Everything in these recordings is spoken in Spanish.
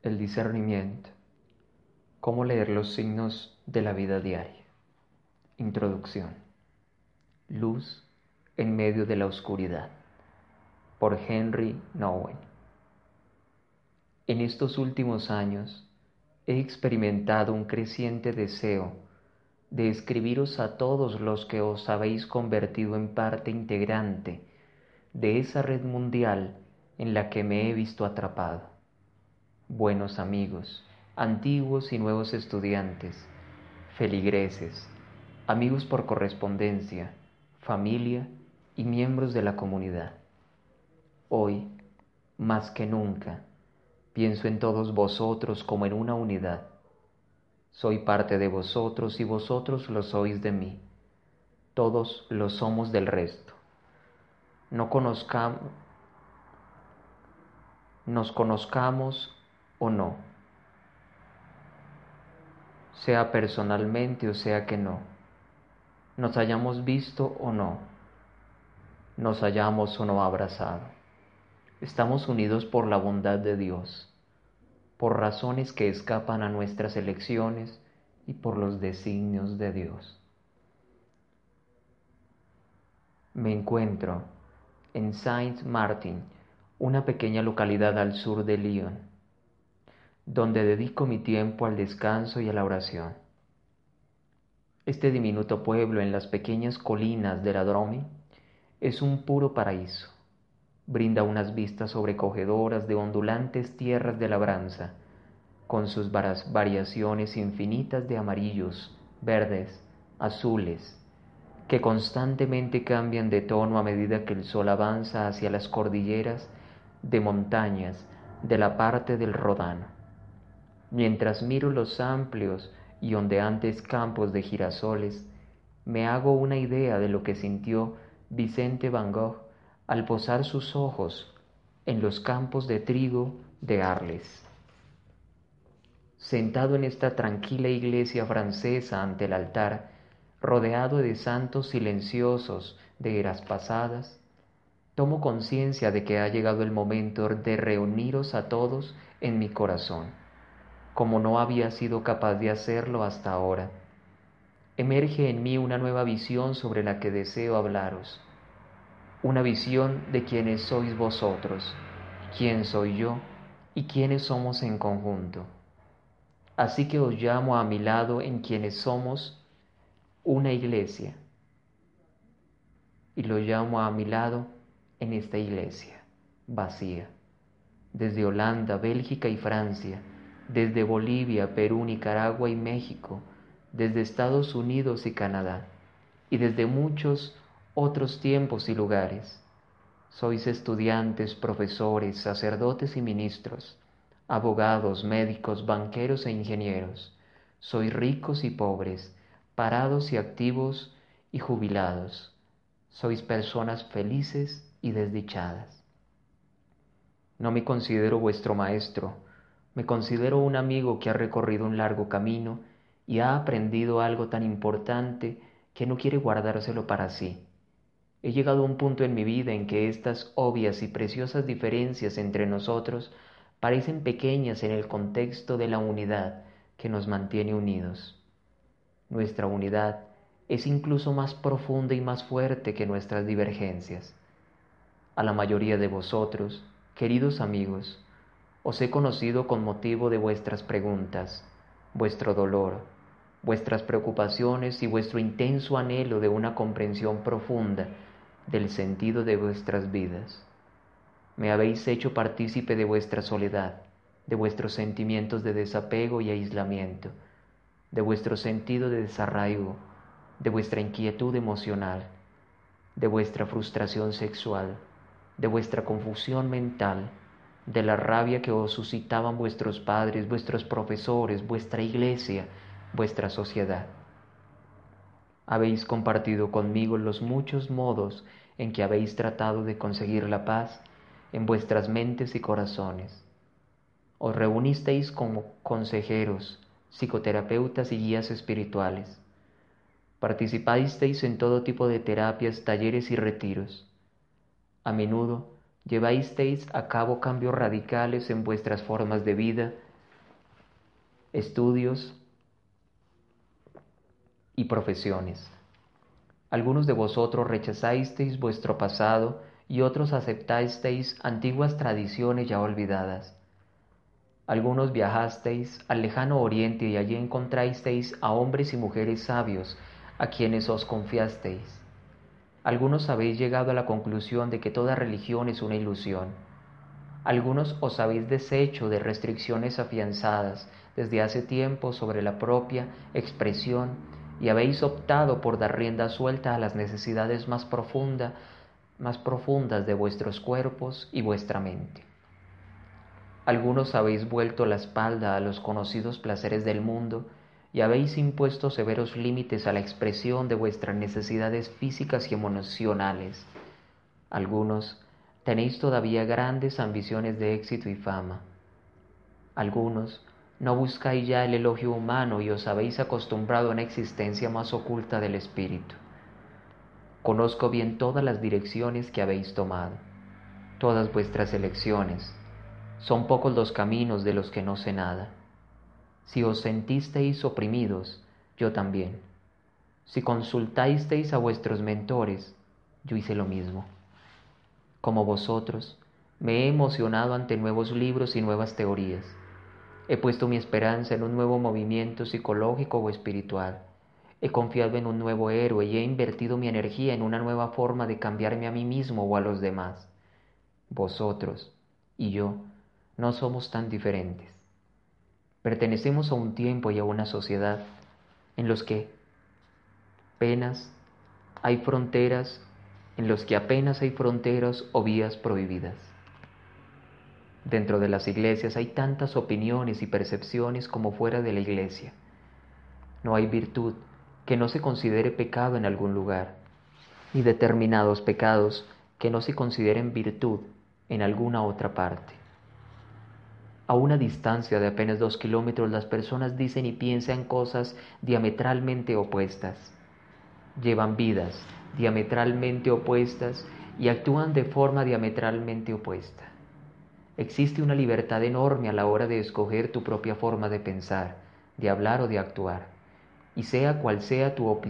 El discernimiento. ¿Cómo leer los signos de la vida diaria? Introducción. Luz en medio de la oscuridad. Por Henry Nowen. En estos últimos años he experimentado un creciente deseo de escribiros a todos los que os habéis convertido en parte integrante de esa red mundial en la que me he visto atrapado. Buenos amigos, antiguos y nuevos estudiantes, feligreses, amigos por correspondencia, familia y miembros de la comunidad. Hoy, más que nunca, pienso en todos vosotros como en una unidad. Soy parte de vosotros y vosotros lo sois de mí. Todos lo somos del resto. No conozcamos nos conozcamos o no, sea personalmente o sea que no, nos hayamos visto o no, nos hayamos o no abrazado. Estamos unidos por la bondad de Dios, por razones que escapan a nuestras elecciones y por los designios de Dios. Me encuentro en Saint Martin, una pequeña localidad al sur de Lyon, donde dedico mi tiempo al descanso y a la oración. Este diminuto pueblo en las pequeñas colinas de la Drome es un puro paraíso. Brinda unas vistas sobrecogedoras de ondulantes tierras de labranza, con sus variaciones infinitas de amarillos, verdes, azules, que constantemente cambian de tono a medida que el sol avanza hacia las cordilleras de montañas de la parte del Rodano. Mientras miro los amplios y ondeantes campos de girasoles, me hago una idea de lo que sintió Vicente Van Gogh al posar sus ojos en los campos de trigo de Arles. Sentado en esta tranquila iglesia francesa ante el altar, rodeado de santos silenciosos de eras pasadas, tomo conciencia de que ha llegado el momento de reuniros a todos en mi corazón, como no había sido capaz de hacerlo hasta ahora. Emerge en mí una nueva visión sobre la que deseo hablaros, una visión de quienes sois vosotros, quién soy yo y quiénes somos en conjunto. Así que os llamo a mi lado en quienes somos una iglesia, y lo llamo a mi lado en esta iglesia vacía. Desde Holanda, Bélgica y Francia, desde Bolivia, Perú, Nicaragua y México, desde Estados Unidos y Canadá, y desde muchos otros tiempos y lugares. Sois estudiantes, profesores, sacerdotes y ministros, abogados, médicos, banqueros e ingenieros. Sois ricos y pobres, parados y activos y jubilados. Sois personas felices y desdichadas. No me considero vuestro maestro, me considero un amigo que ha recorrido un largo camino y ha aprendido algo tan importante que no quiere guardárselo para sí. He llegado a un punto en mi vida en que estas obvias y preciosas diferencias entre nosotros parecen pequeñas en el contexto de la unidad que nos mantiene unidos. Nuestra unidad es incluso más profunda y más fuerte que nuestras divergencias. A la mayoría de vosotros, queridos amigos, os he conocido con motivo de vuestras preguntas, vuestro dolor, vuestras preocupaciones y vuestro intenso anhelo de una comprensión profunda del sentido de vuestras vidas. Me habéis hecho partícipe de vuestra soledad, de vuestros sentimientos de desapego y aislamiento, de vuestro sentido de desarraigo, de vuestra inquietud emocional, de vuestra frustración sexual, de vuestra confusión mental, de la rabia que os suscitaban vuestros padres, vuestros profesores, vuestra iglesia, vuestra sociedad. Habéis compartido conmigo los muchos modos en que habéis tratado de conseguir la paz en vuestras mentes y corazones. Os reunisteis como consejeros, psicoterapeutas y guías espirituales. Participasteis en todo tipo de terapias, talleres y retiros a menudo lleváisteis a cabo cambios radicales en vuestras formas de vida estudios y profesiones. Algunos de vosotros rechazasteis vuestro pasado y otros aceptasteis antiguas tradiciones ya olvidadas. Algunos viajasteis al lejano oriente y allí encontrasteis a hombres y mujeres sabios a quienes os confiasteis. Algunos habéis llegado a la conclusión de que toda religión es una ilusión. Algunos os habéis deshecho de restricciones afianzadas desde hace tiempo sobre la propia expresión y habéis optado por dar rienda suelta a las necesidades más, profunda, más profundas de vuestros cuerpos y vuestra mente. Algunos habéis vuelto la espalda a los conocidos placeres del mundo y habéis impuesto severos límites a la expresión de vuestras necesidades físicas y emocionales. Algunos tenéis todavía grandes ambiciones de éxito y fama. Algunos no buscáis ya el elogio humano y os habéis acostumbrado a una existencia más oculta del espíritu. Conozco bien todas las direcciones que habéis tomado, todas vuestras elecciones, son pocos los caminos de los que no sé nada. Si os sentisteis oprimidos, yo también. Si consultasteis a vuestros mentores, yo hice lo mismo. Como vosotros, me he emocionado ante nuevos libros y nuevas teorías. He puesto mi esperanza en un nuevo movimiento psicológico o espiritual. He confiado en un nuevo héroe y he invertido mi energía en una nueva forma de cambiarme a mí mismo o a los demás. Vosotros y yo no somos tan diferentes. Pertenecemos a un tiempo y a una sociedad en los que apenas hay fronteras, en los que apenas hay fronteras o vías prohibidas. Dentro de las iglesias hay tantas opiniones y percepciones como fuera de la iglesia. No hay virtud que no se considere pecado en algún lugar, ni determinados pecados que no se consideren virtud en alguna otra parte. A una distancia de apenas dos kilómetros las personas dicen y piensan cosas diametralmente opuestas. Llevan vidas diametralmente opuestas y actúan de forma diametralmente opuesta. Existe una libertad enorme a la hora de escoger tu propia forma de pensar, de hablar o de actuar. Y sea cual sea tu,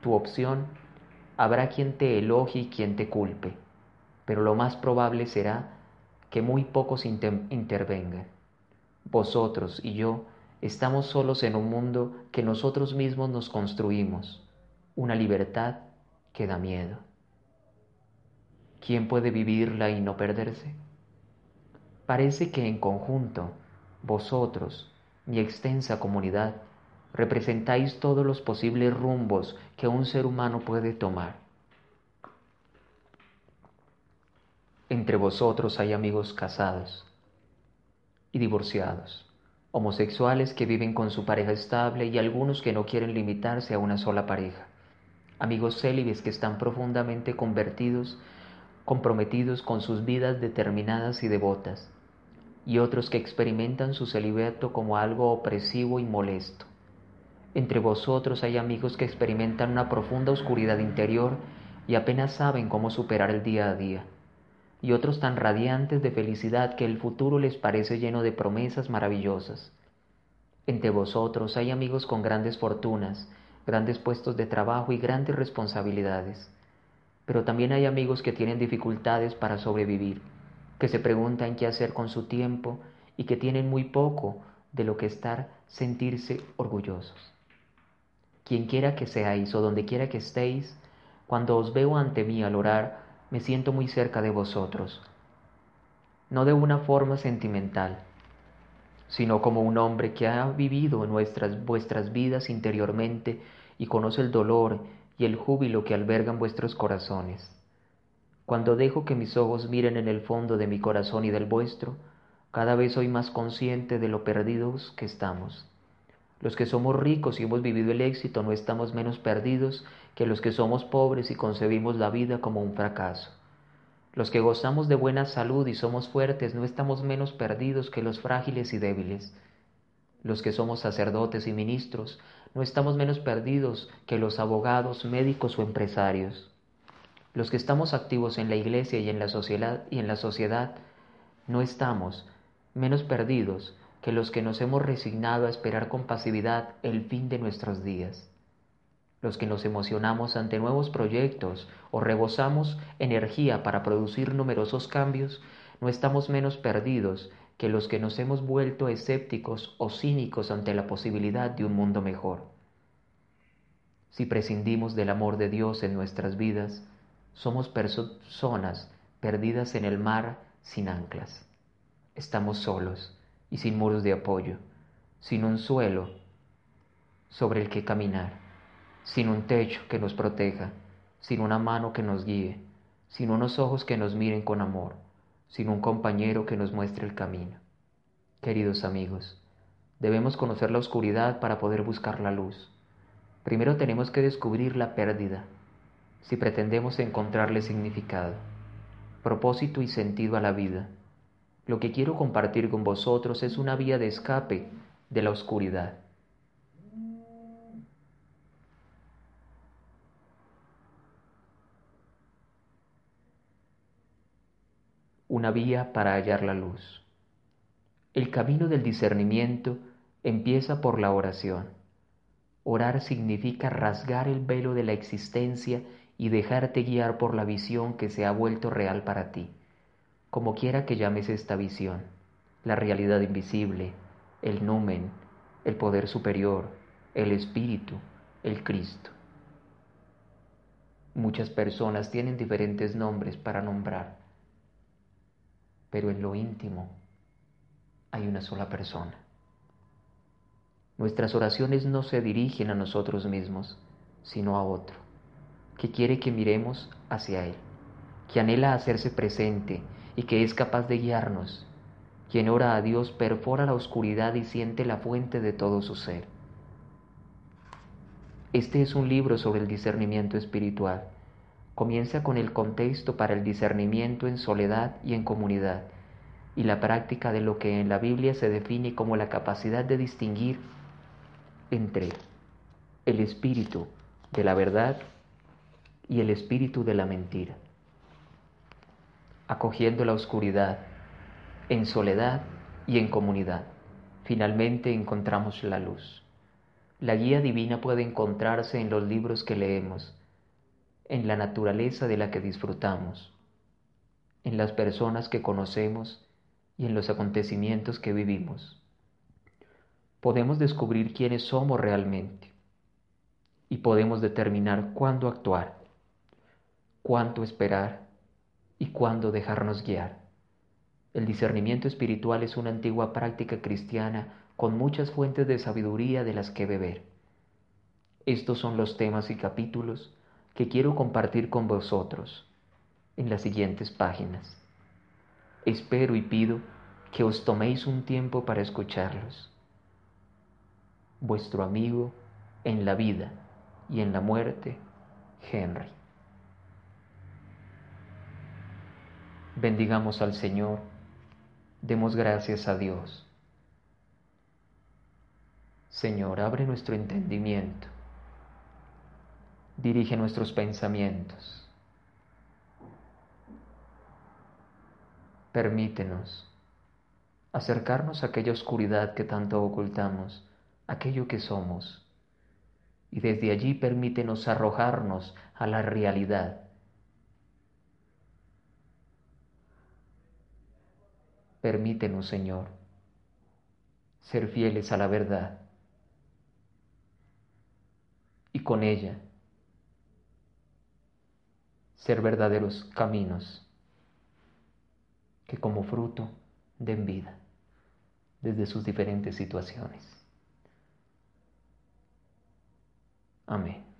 tu opción, habrá quien te elogie y quien te culpe, pero lo más probable será que muy pocos intervengan. Vosotros y yo estamos solos en un mundo que nosotros mismos nos construimos, una libertad que da miedo. ¿Quién puede vivirla y no perderse? Parece que en conjunto, vosotros, mi extensa comunidad, representáis todos los posibles rumbos que un ser humano puede tomar. Entre vosotros hay amigos casados y divorciados, homosexuales que viven con su pareja estable y algunos que no quieren limitarse a una sola pareja, amigos célibes que están profundamente convertidos, comprometidos con sus vidas determinadas y devotas, y otros que experimentan su celibato como algo opresivo y molesto. Entre vosotros hay amigos que experimentan una profunda oscuridad interior y apenas saben cómo superar el día a día y otros tan radiantes de felicidad que el futuro les parece lleno de promesas maravillosas. Entre vosotros hay amigos con grandes fortunas, grandes puestos de trabajo y grandes responsabilidades. Pero también hay amigos que tienen dificultades para sobrevivir, que se preguntan qué hacer con su tiempo y que tienen muy poco de lo que estar sentirse orgullosos. Quien quiera que seáis o donde quiera que estéis, cuando os veo ante mí al orar, me siento muy cerca de vosotros, no de una forma sentimental, sino como un hombre que ha vivido nuestras, vuestras vidas interiormente y conoce el dolor y el júbilo que albergan vuestros corazones. Cuando dejo que mis ojos miren en el fondo de mi corazón y del vuestro, cada vez soy más consciente de lo perdidos que estamos. Los que somos ricos y hemos vivido el éxito no estamos menos perdidos que los que somos pobres y concebimos la vida como un fracaso. Los que gozamos de buena salud y somos fuertes no estamos menos perdidos que los frágiles y débiles. Los que somos sacerdotes y ministros no estamos menos perdidos que los abogados, médicos o empresarios. Los que estamos activos en la iglesia y en la sociedad, y en la sociedad no estamos menos perdidos que los que nos hemos resignado a esperar con pasividad el fin de nuestros días, los que nos emocionamos ante nuevos proyectos o rebosamos energía para producir numerosos cambios, no estamos menos perdidos que los que nos hemos vuelto escépticos o cínicos ante la posibilidad de un mundo mejor. Si prescindimos del amor de Dios en nuestras vidas, somos personas perdidas en el mar sin anclas. Estamos solos y sin muros de apoyo, sin un suelo sobre el que caminar, sin un techo que nos proteja, sin una mano que nos guíe, sin unos ojos que nos miren con amor, sin un compañero que nos muestre el camino. Queridos amigos, debemos conocer la oscuridad para poder buscar la luz. Primero tenemos que descubrir la pérdida, si pretendemos encontrarle significado, propósito y sentido a la vida. Lo que quiero compartir con vosotros es una vía de escape de la oscuridad. Una vía para hallar la luz. El camino del discernimiento empieza por la oración Orar significa rasgar el velo de la existencia y dejarte guiar por la visión que se ha vuelto real para ti, como quiera que llames esta visión, la realidad invisible, el numen, el poder superior, el espíritu, el Cristo. Muchas personas tienen diferentes nombres para nombrar, pero en lo íntimo hay una sola persona. Nuestras oraciones no se dirigen a nosotros mismos, sino a otro, que quiere que miremos hacia Él, que anhela hacerse presente y que es capaz de guiarnos. Quien ora a Dios perfora la oscuridad y siente la fuente de todo su ser. Este es un libro sobre el discernimiento espiritual. Comienza con el contexto para el discernimiento en soledad y en comunidad, y la práctica de lo que en la Biblia se define como la capacidad de distinguir entre el espíritu de la verdad y el espíritu de la mentira, acogiendo la oscuridad en soledad y en comunidad. Finalmente encontramos la luz. La guía divina puede encontrarse en los libros que leemos, en la naturaleza de la que disfrutamos, en las personas que conocemos y en los acontecimientos que vivimos podemos descubrir quiénes somos realmente y podemos determinar cuándo actuar, cuánto esperar y cuándo dejarnos guiar. El discernimiento espiritual es una antigua práctica cristiana con muchas fuentes de sabiduría de las que beber. Estos son los temas y capítulos que quiero compartir con vosotros en las siguientes páginas. Espero y pido que os toméis un tiempo para escucharlos vuestro amigo en la vida y en la muerte, Henry. Bendigamos al Señor, demos gracias a Dios. Señor, abre nuestro entendimiento, dirige nuestros pensamientos. Permítenos acercarnos a aquella oscuridad que tanto ocultamos aquello que somos. Y desde allí permítenos arrojarnos a la realidad. Permítenos, Señor, ser fieles a la verdad y con ella ser verdaderos caminos que como fruto den vida desde sus diferentes situaciones. Amém.